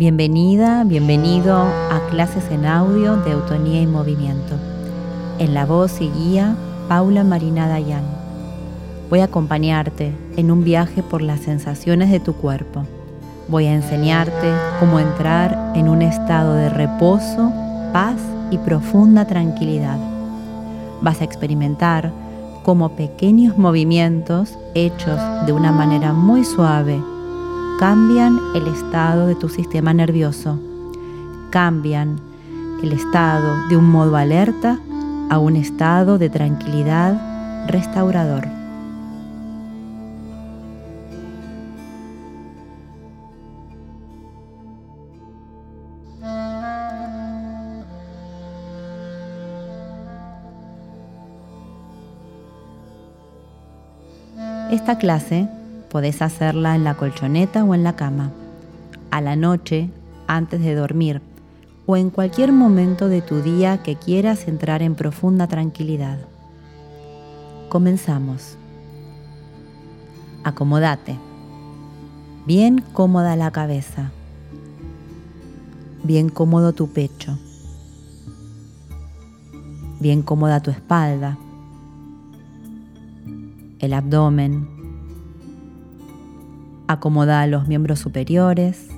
Bienvenida, bienvenido a clases en audio de Autonía y Movimiento. En la voz y guía, Paula Marina Dayan. Voy a acompañarte en un viaje por las sensaciones de tu cuerpo. Voy a enseñarte cómo entrar en un estado de reposo, paz y profunda tranquilidad. Vas a experimentar cómo pequeños movimientos hechos de una manera muy suave cambian el estado de tu sistema nervioso, cambian el estado de un modo alerta a un estado de tranquilidad restaurador. Esta clase Podés hacerla en la colchoneta o en la cama, a la noche, antes de dormir, o en cualquier momento de tu día que quieras entrar en profunda tranquilidad. Comenzamos. Acomódate. Bien cómoda la cabeza. Bien cómodo tu pecho. Bien cómoda tu espalda. El abdomen Acomoda los miembros superiores.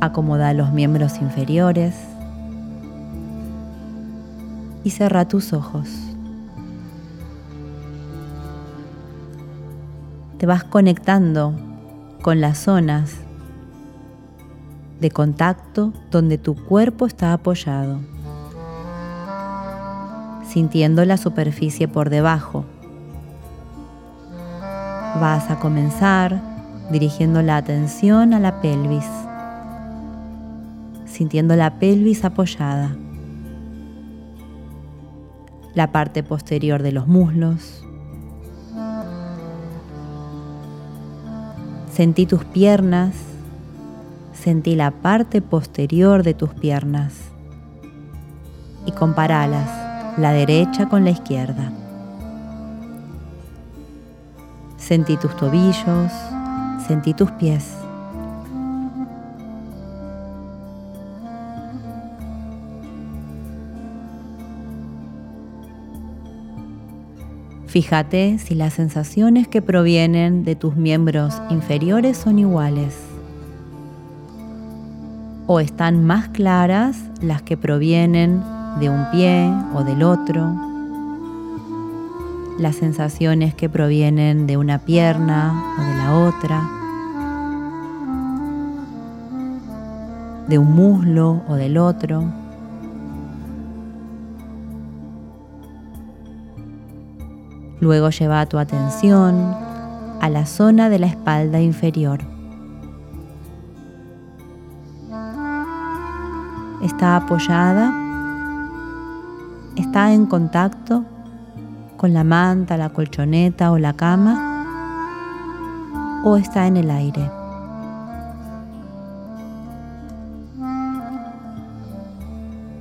Acomoda los miembros inferiores. Y cerra tus ojos. Te vas conectando con las zonas de contacto donde tu cuerpo está apoyado, sintiendo la superficie por debajo Vas a comenzar dirigiendo la atención a la pelvis, sintiendo la pelvis apoyada, la parte posterior de los muslos. Sentí tus piernas, sentí la parte posterior de tus piernas y comparalas la derecha con la izquierda. Sentí tus tobillos, sentí tus pies. Fíjate si las sensaciones que provienen de tus miembros inferiores son iguales o están más claras las que provienen de un pie o del otro las sensaciones que provienen de una pierna o de la otra, de un muslo o del otro. Luego lleva tu atención a la zona de la espalda inferior. Está apoyada, está en contacto con la manta, la colchoneta o la cama o está en el aire.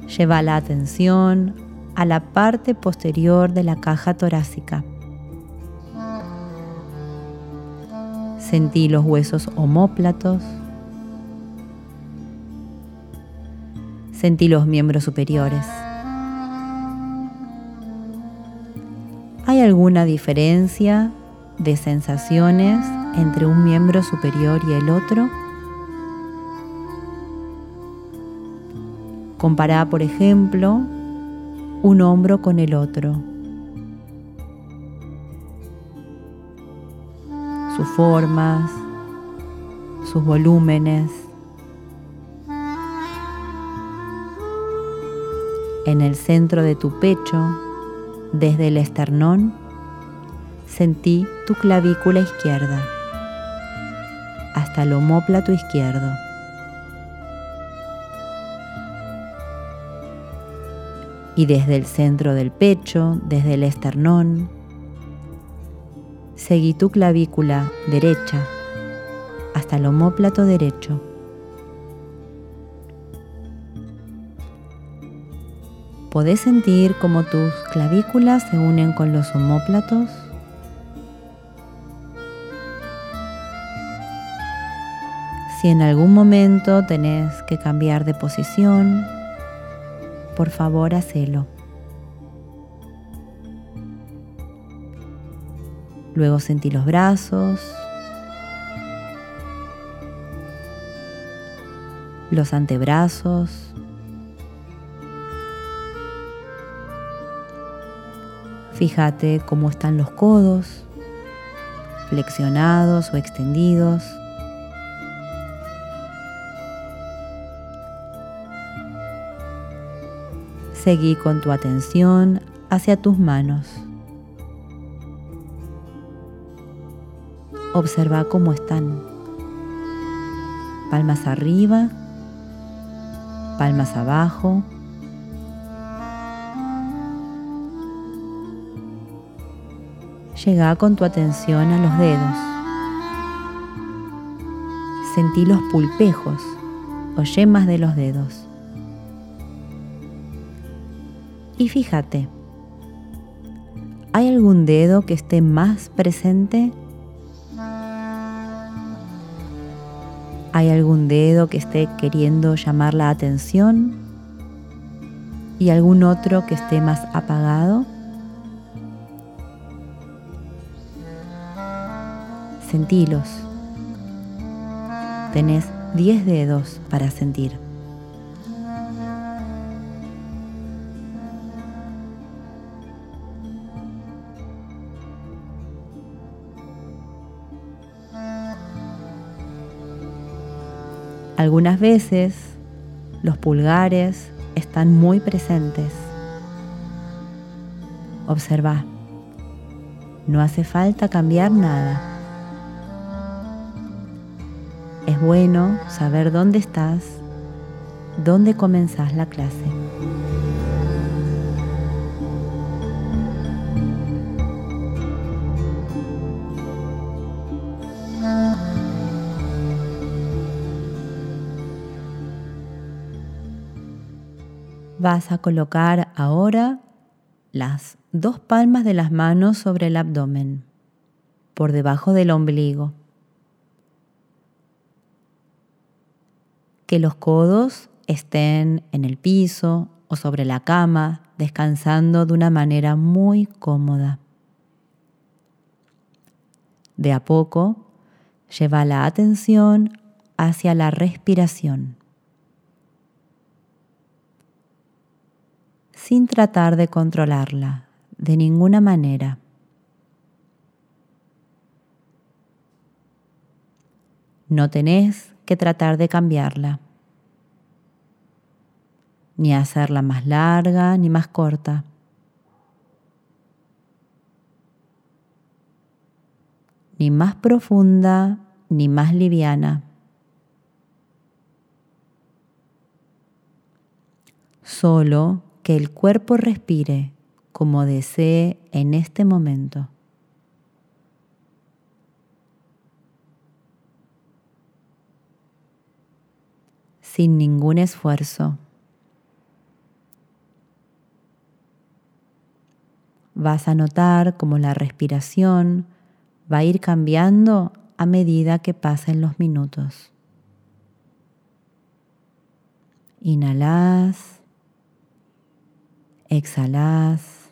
Lleva la atención a la parte posterior de la caja torácica. Sentí los huesos homóplatos. Sentí los miembros superiores. Alguna diferencia de sensaciones entre un miembro superior y el otro? Compara, por ejemplo, un hombro con el otro. Sus formas, sus volúmenes. En el centro de tu pecho desde el esternón sentí tu clavícula izquierda hasta el homóplato izquierdo. Y desde el centro del pecho, desde el esternón, seguí tu clavícula derecha hasta el homóplato derecho. ¿Podés sentir cómo tus clavículas se unen con los homóplatos? Si en algún momento tenés que cambiar de posición, por favor hacelo. Luego sentí los brazos, los antebrazos, Fíjate cómo están los codos, flexionados o extendidos. Seguí con tu atención hacia tus manos. Observa cómo están. Palmas arriba, palmas abajo. Llega con tu atención a los dedos. Sentí los pulpejos o yemas de los dedos. Y fíjate, ¿hay algún dedo que esté más presente? ¿Hay algún dedo que esté queriendo llamar la atención? ¿Y algún otro que esté más apagado? Sentilos. Tenés 10 dedos para sentir. Algunas veces los pulgares están muy presentes. Observa. No hace falta cambiar nada. Es bueno saber dónde estás, dónde comenzás la clase. Vas a colocar ahora las dos palmas de las manos sobre el abdomen, por debajo del ombligo. Que los codos estén en el piso o sobre la cama, descansando de una manera muy cómoda. De a poco, lleva la atención hacia la respiración. Sin tratar de controlarla de ninguna manera. No tenés que tratar de cambiarla, ni hacerla más larga ni más corta. ni más profunda ni más liviana. Solo que el cuerpo respire como desee en este momento. Sin ningún esfuerzo. Vas a notar cómo la respiración va a ir cambiando a medida que pasen los minutos. Inhalas exhalás.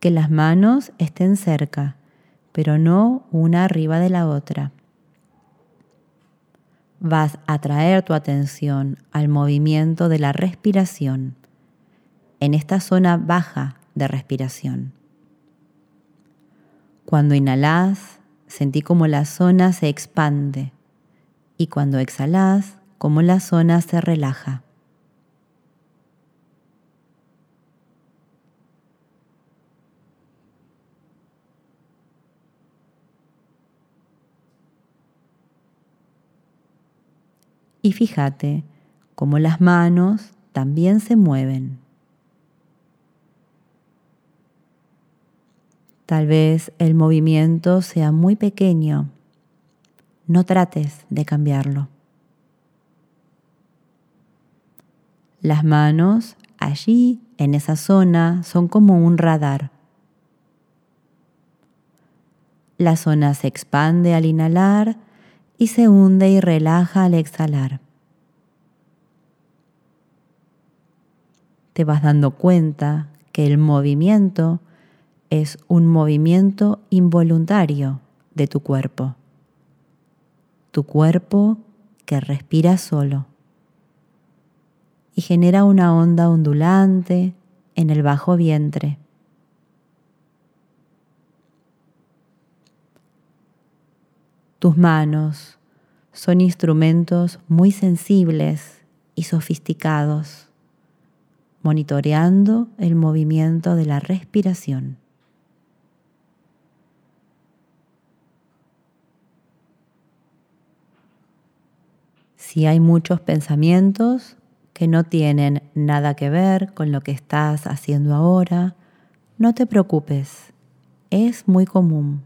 Que las manos estén cerca, pero no una arriba de la otra. Vas a traer tu atención al movimiento de la respiración en esta zona baja de respiración. Cuando inhalás, sentí como la zona se expande y cuando exhalás, cómo la zona se relaja. Y fíjate cómo las manos también se mueven. Tal vez el movimiento sea muy pequeño. No trates de cambiarlo. Las manos allí, en esa zona, son como un radar. La zona se expande al inhalar y se hunde y relaja al exhalar. Te vas dando cuenta que el movimiento es un movimiento involuntario de tu cuerpo. Tu cuerpo que respira solo y genera una onda ondulante en el bajo vientre. Tus manos son instrumentos muy sensibles y sofisticados, monitoreando el movimiento de la respiración. Si hay muchos pensamientos que no tienen nada que ver con lo que estás haciendo ahora, no te preocupes, es muy común.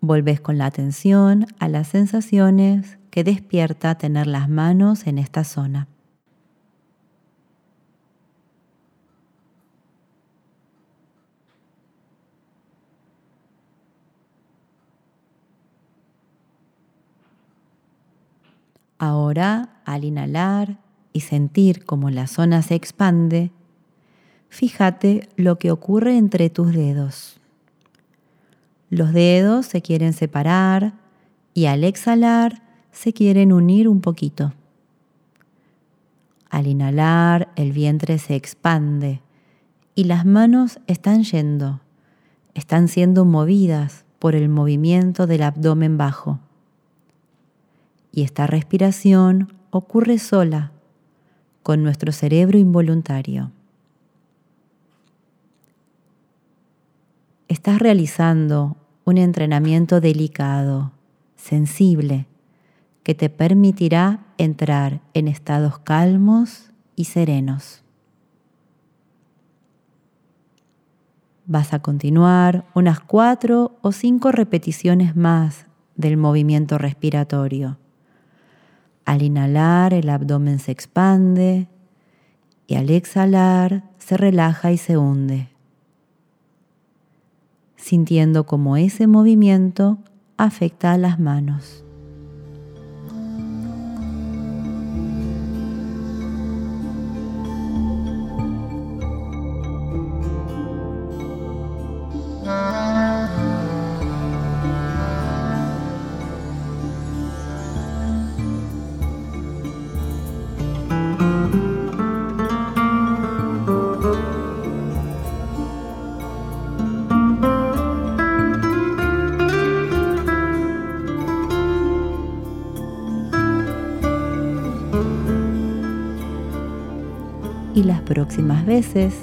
Volves con la atención a las sensaciones que despierta tener las manos en esta zona. Ahora, al inhalar y sentir cómo la zona se expande, fíjate lo que ocurre entre tus dedos. Los dedos se quieren separar y al exhalar se quieren unir un poquito. Al inhalar el vientre se expande y las manos están yendo, están siendo movidas por el movimiento del abdomen bajo y esta respiración ocurre sola con nuestro cerebro involuntario. Estás realizando un entrenamiento delicado, sensible, que te permitirá entrar en estados calmos y serenos. Vas a continuar unas cuatro o cinco repeticiones más del movimiento respiratorio al inhalar el abdomen se expande y al exhalar se relaja y se hunde, sintiendo como ese movimiento afecta a las manos. Próximas veces,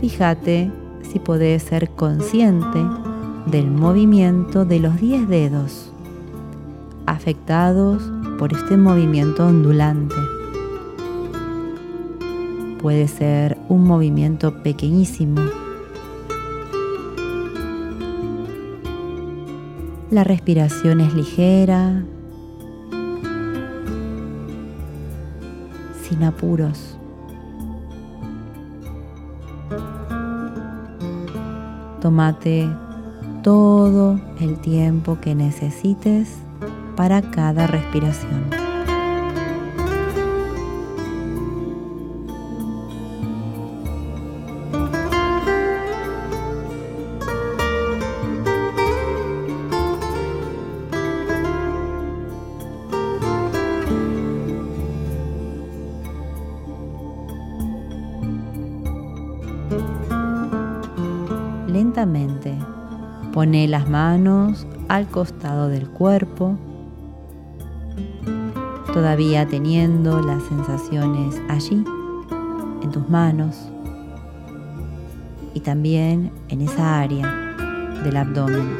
fíjate si podés ser consciente del movimiento de los 10 dedos afectados por este movimiento ondulante. Puede ser un movimiento pequeñísimo. La respiración es ligera, sin apuros. Tómate todo el tiempo que necesites para cada respiración. Pone las manos al costado del cuerpo, todavía teniendo las sensaciones allí, en tus manos y también en esa área del abdomen.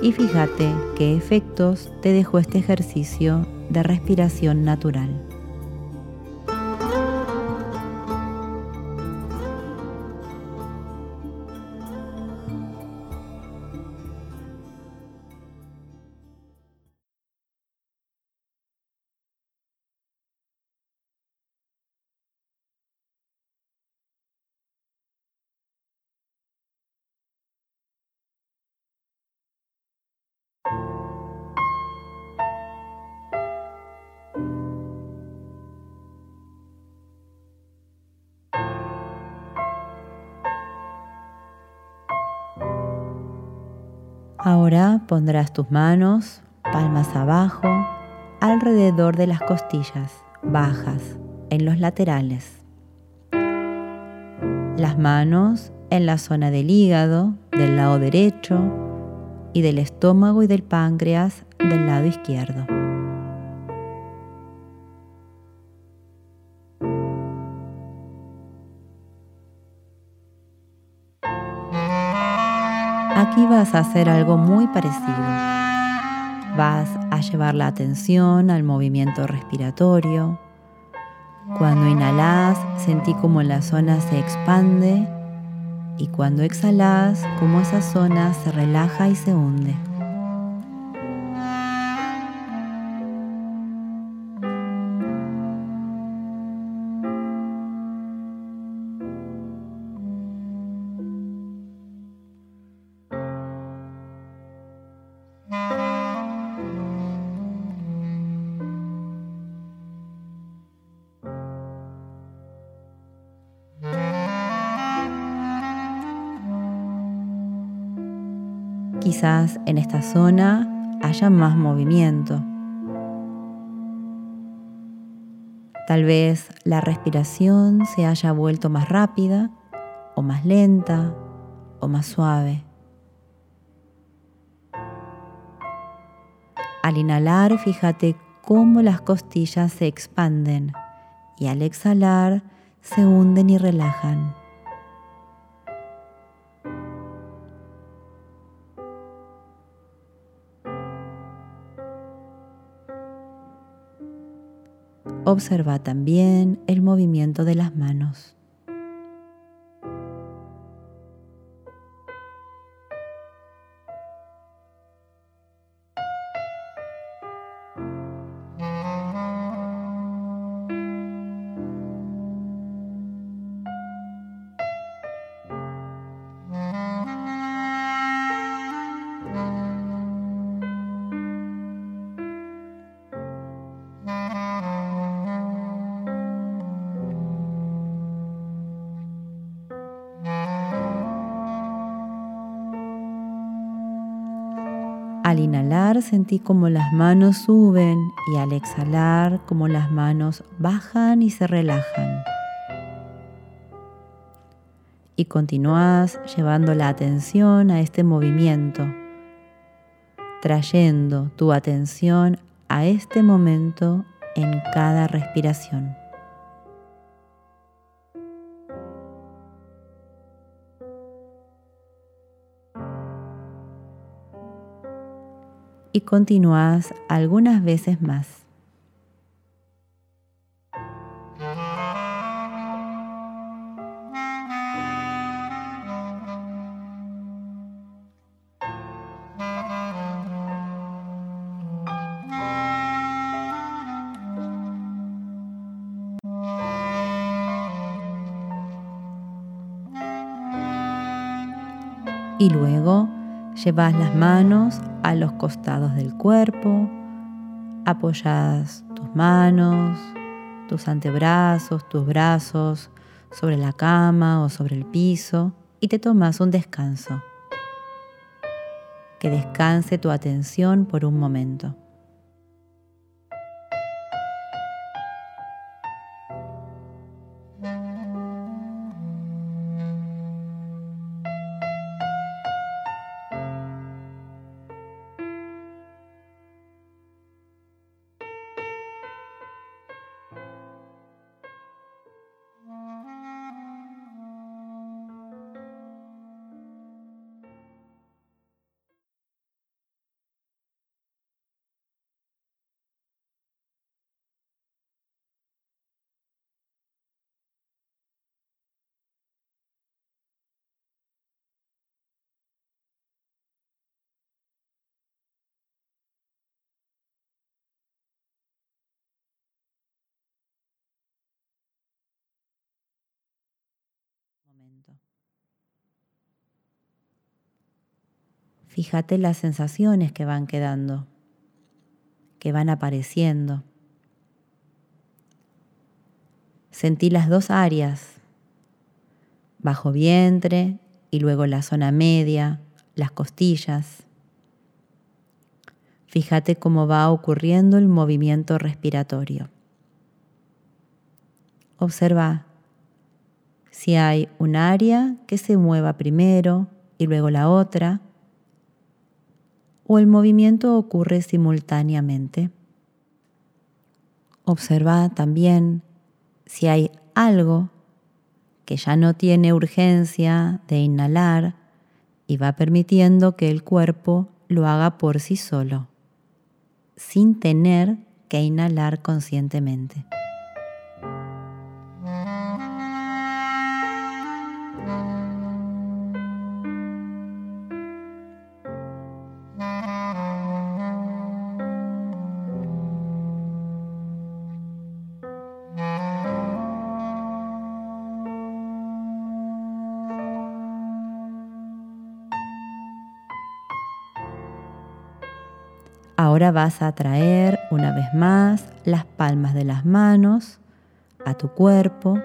Y fíjate qué efectos te dejó este ejercicio de respiración natural. Ahora pondrás tus manos, palmas abajo, alrededor de las costillas, bajas, en los laterales. Las manos en la zona del hígado, del lado derecho, y del estómago y del páncreas del lado izquierdo. Vas a hacer algo muy parecido. Vas a llevar la atención al movimiento respiratorio. Cuando inhalas, sentí como la zona se expande y cuando exhalas, como esa zona se relaja y se hunde. Quizás en esta zona haya más movimiento. Tal vez la respiración se haya vuelto más rápida o más lenta o más suave. Al inhalar, fíjate cómo las costillas se expanden y al exhalar se hunden y relajan. Observa también el movimiento de las manos. Sentí como las manos suben y al exhalar como las manos bajan y se relajan. Y continúas llevando la atención a este movimiento, trayendo tu atención a este momento en cada respiración. Y continúas algunas veces más. Llevas las manos a los costados del cuerpo, apoyadas tus manos, tus antebrazos, tus brazos sobre la cama o sobre el piso y te tomas un descanso. Que descanse tu atención por un momento. Fíjate las sensaciones que van quedando, que van apareciendo. Sentí las dos áreas, bajo vientre y luego la zona media, las costillas. Fíjate cómo va ocurriendo el movimiento respiratorio. Observa si hay un área que se mueva primero y luego la otra, o el movimiento ocurre simultáneamente. Observa también si hay algo que ya no tiene urgencia de inhalar y va permitiendo que el cuerpo lo haga por sí solo, sin tener que inhalar conscientemente. Ahora vas a traer una vez más las palmas de las manos a tu cuerpo,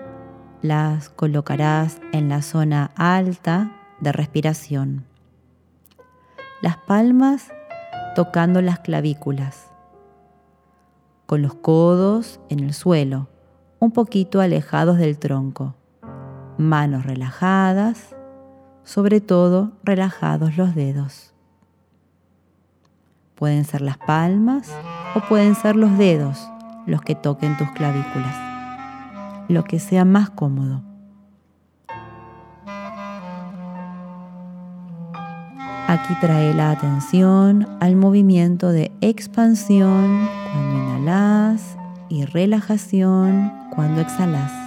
las colocarás en la zona alta de respiración. Las palmas tocando las clavículas, con los codos en el suelo, un poquito alejados del tronco, manos relajadas, sobre todo relajados los dedos. Pueden ser las palmas o pueden ser los dedos los que toquen tus clavículas, lo que sea más cómodo. Aquí trae la atención al movimiento de expansión cuando inhalas y relajación cuando exhalas.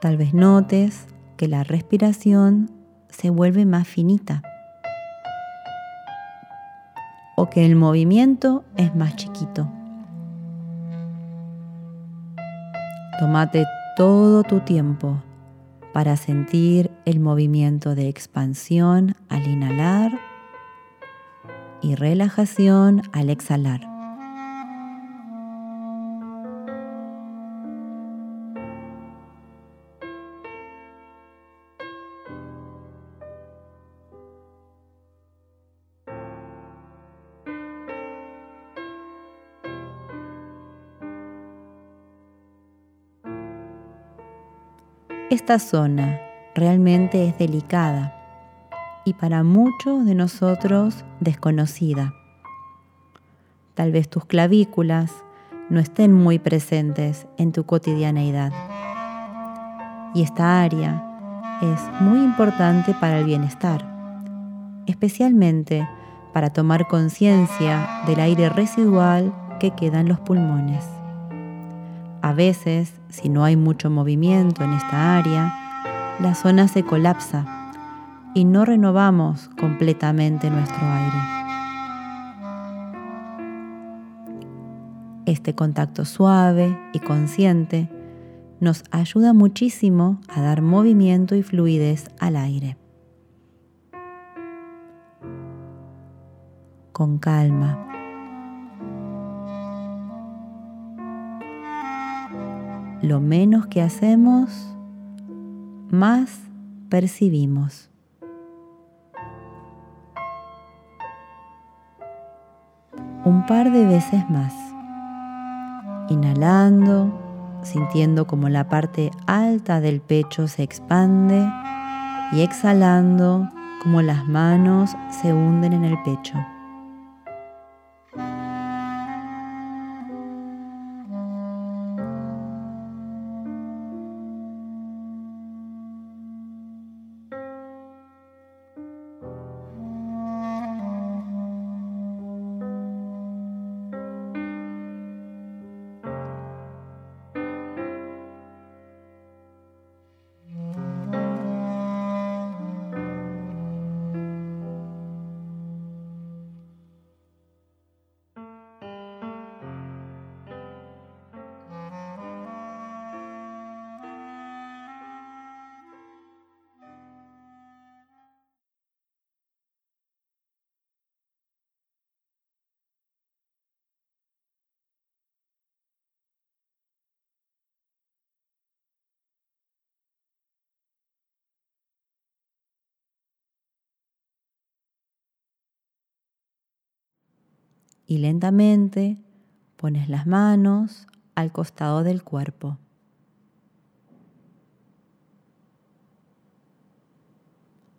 Tal vez notes que la respiración se vuelve más finita o que el movimiento es más chiquito. Tómate todo tu tiempo para sentir el movimiento de expansión al inhalar y relajación al exhalar. Esta zona realmente es delicada y para muchos de nosotros desconocida. Tal vez tus clavículas no estén muy presentes en tu cotidianeidad. Y esta área es muy importante para el bienestar, especialmente para tomar conciencia del aire residual que queda en los pulmones. A veces, si no hay mucho movimiento en esta área, la zona se colapsa y no renovamos completamente nuestro aire. Este contacto suave y consciente nos ayuda muchísimo a dar movimiento y fluidez al aire. Con calma, lo menos que hacemos, más percibimos. Un par de veces más. Inhalando, sintiendo como la parte alta del pecho se expande y exhalando como las manos se hunden en el pecho. Y lentamente pones las manos al costado del cuerpo.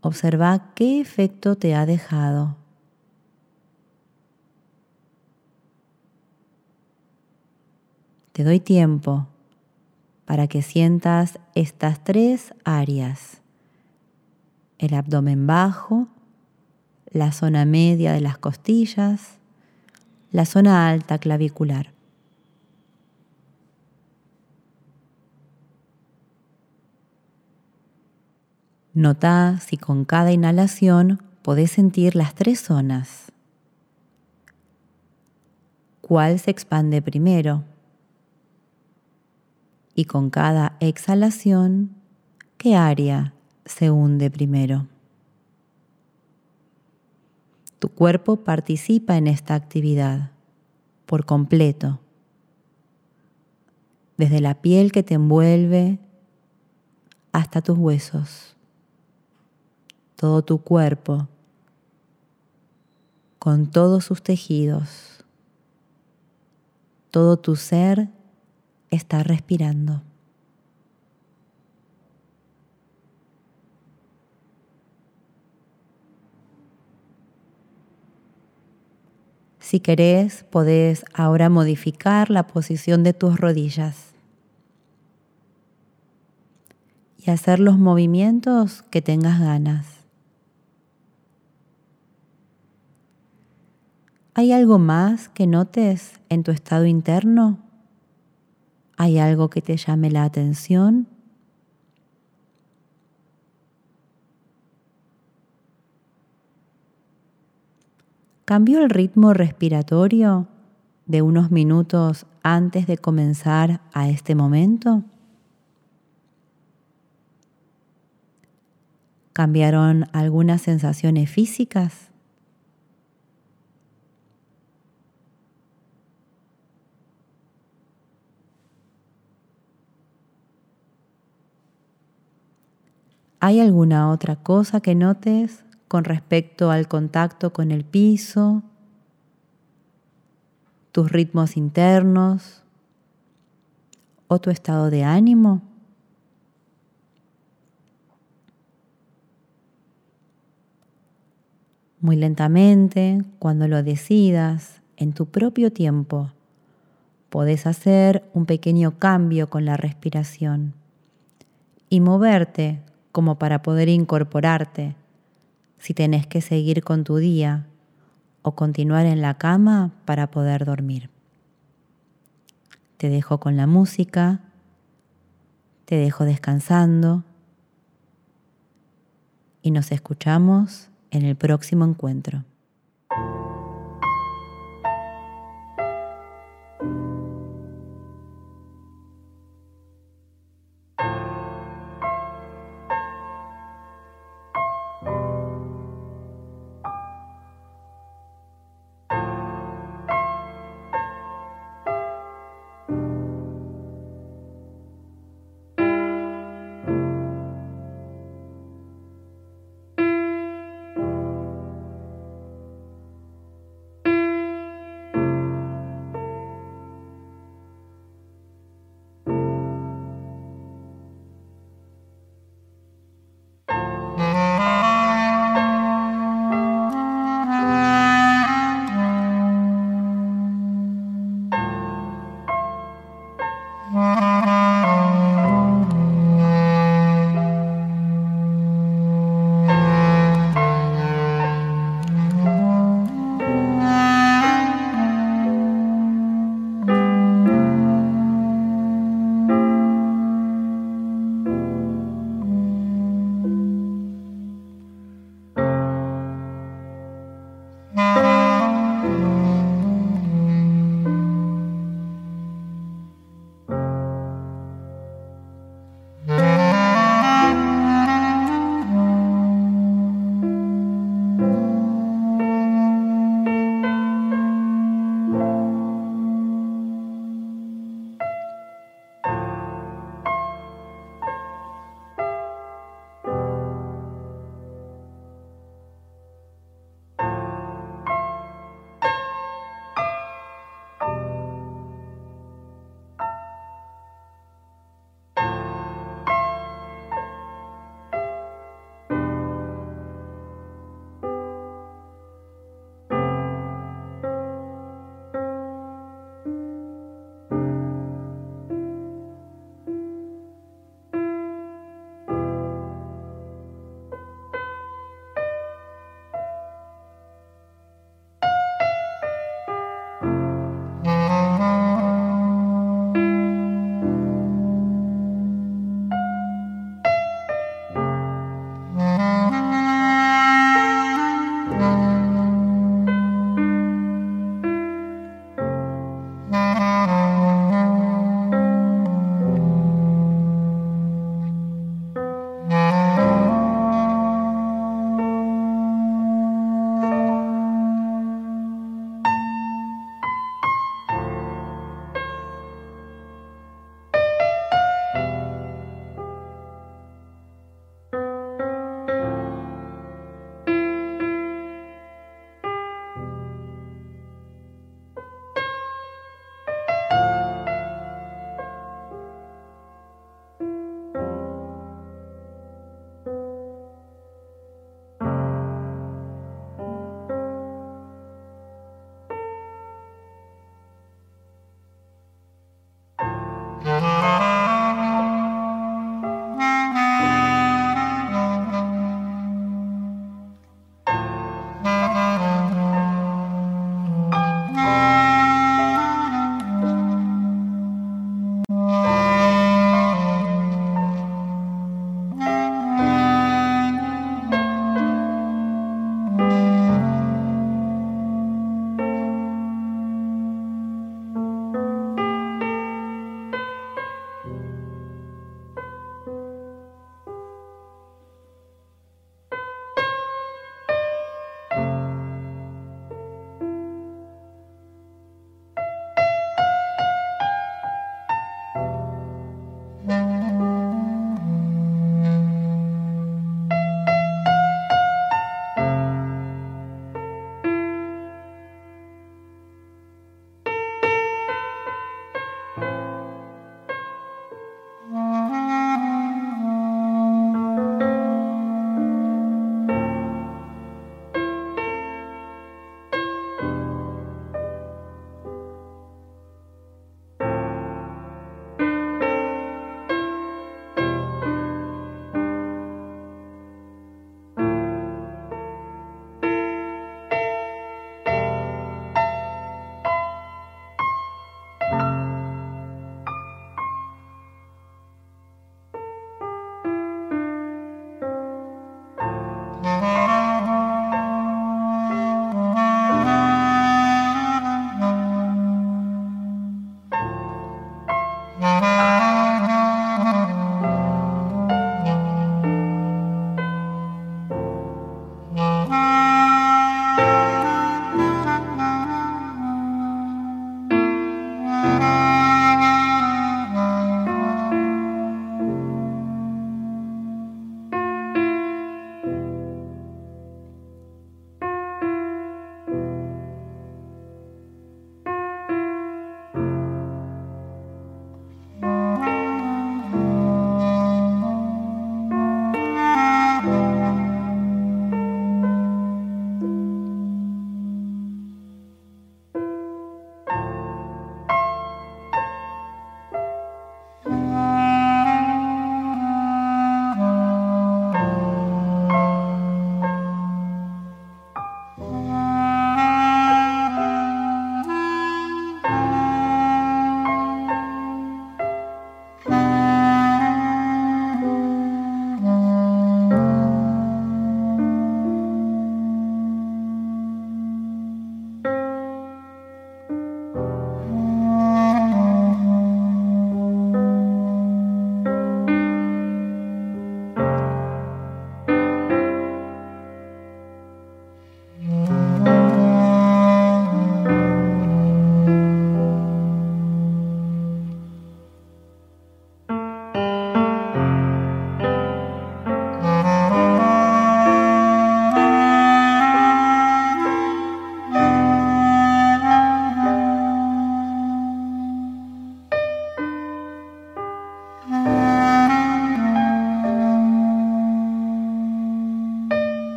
Observa qué efecto te ha dejado. Te doy tiempo para que sientas estas tres áreas. El abdomen bajo, la zona media de las costillas, la zona alta clavicular. Nota si con cada inhalación podés sentir las tres zonas. ¿Cuál se expande primero? Y con cada exhalación, ¿qué área se hunde primero? Tu cuerpo participa en esta actividad por completo, desde la piel que te envuelve hasta tus huesos todo tu cuerpo, con todos sus tejidos. Todo tu ser está respirando. Si querés, podés ahora modificar la posición de tus rodillas y hacer los movimientos que tengas ganas. ¿Hay algo más que notes en tu estado interno? ¿Hay algo que te llame la atención? ¿Cambió el ritmo respiratorio de unos minutos antes de comenzar a este momento? ¿Cambiaron algunas sensaciones físicas? ¿Hay alguna otra cosa que notes con respecto al contacto con el piso, tus ritmos internos o tu estado de ánimo? Muy lentamente, cuando lo decidas, en tu propio tiempo, podés hacer un pequeño cambio con la respiración y moverte como para poder incorporarte si tenés que seguir con tu día o continuar en la cama para poder dormir. Te dejo con la música, te dejo descansando y nos escuchamos en el próximo encuentro.